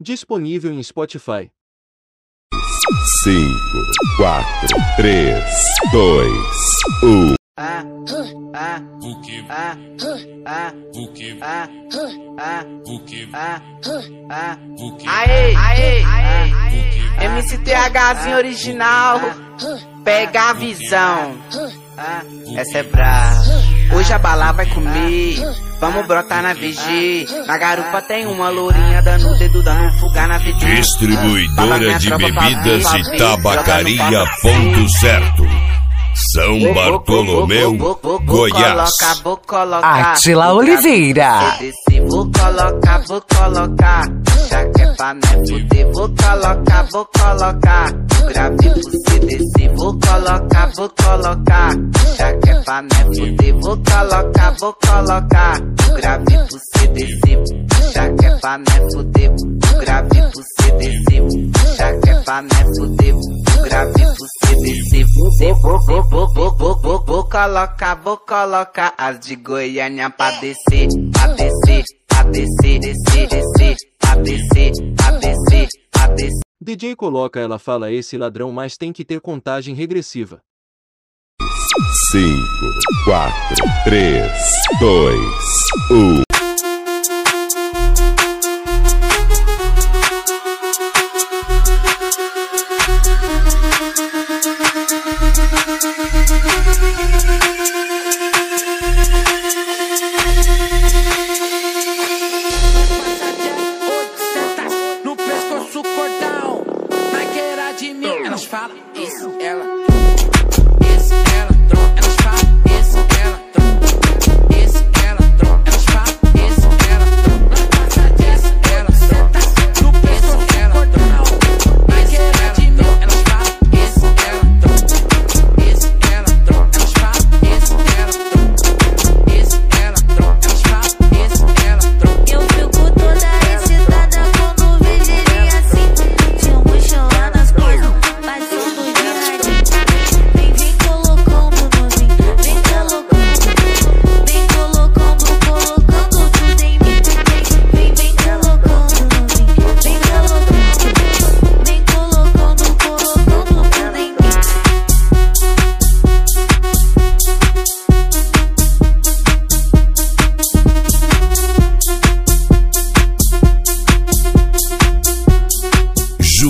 Disponível em Spotify. 5, 4, 3, 2, 1. ah, ah, O que, ah, ah, o que, ah, ah, o que, ah, ah. o que, Aê, aê, aê, MCTHzinho original, pega a visão. Essa é brava. Hoje a bala vai comer. Vamos brotar na VG. Na garupa tem uma lourinha dando o dedo, dando fuga na VG. Distribuidora de bebidas e tabacaria ponto certo. São Bartolomeu, Goiás. Atila Oliveira. Vou colocar, vou colocar. Já que é pra não fuder, vou colocar, vou colocar. Grave pro CDC, vou colocar, vou colocar. Já que é pra não fuder, vou colocar, vou colocar. Grave pro CDC, já que é pra não fuder. Grave pro CDC, já que é pra não fuder. Grave pro CDC, vou, vou, vou, vou, vou, vou, vou, vou colocar, vou colocar as de Goiânia pra descer, pra descer, pra descer, descer, descer, pra descer, pra descer, pra descer. DJ coloca ela fala esse ladrão mas tem que ter contagem regressiva. 5, 4, 3, 2, 1.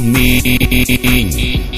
me.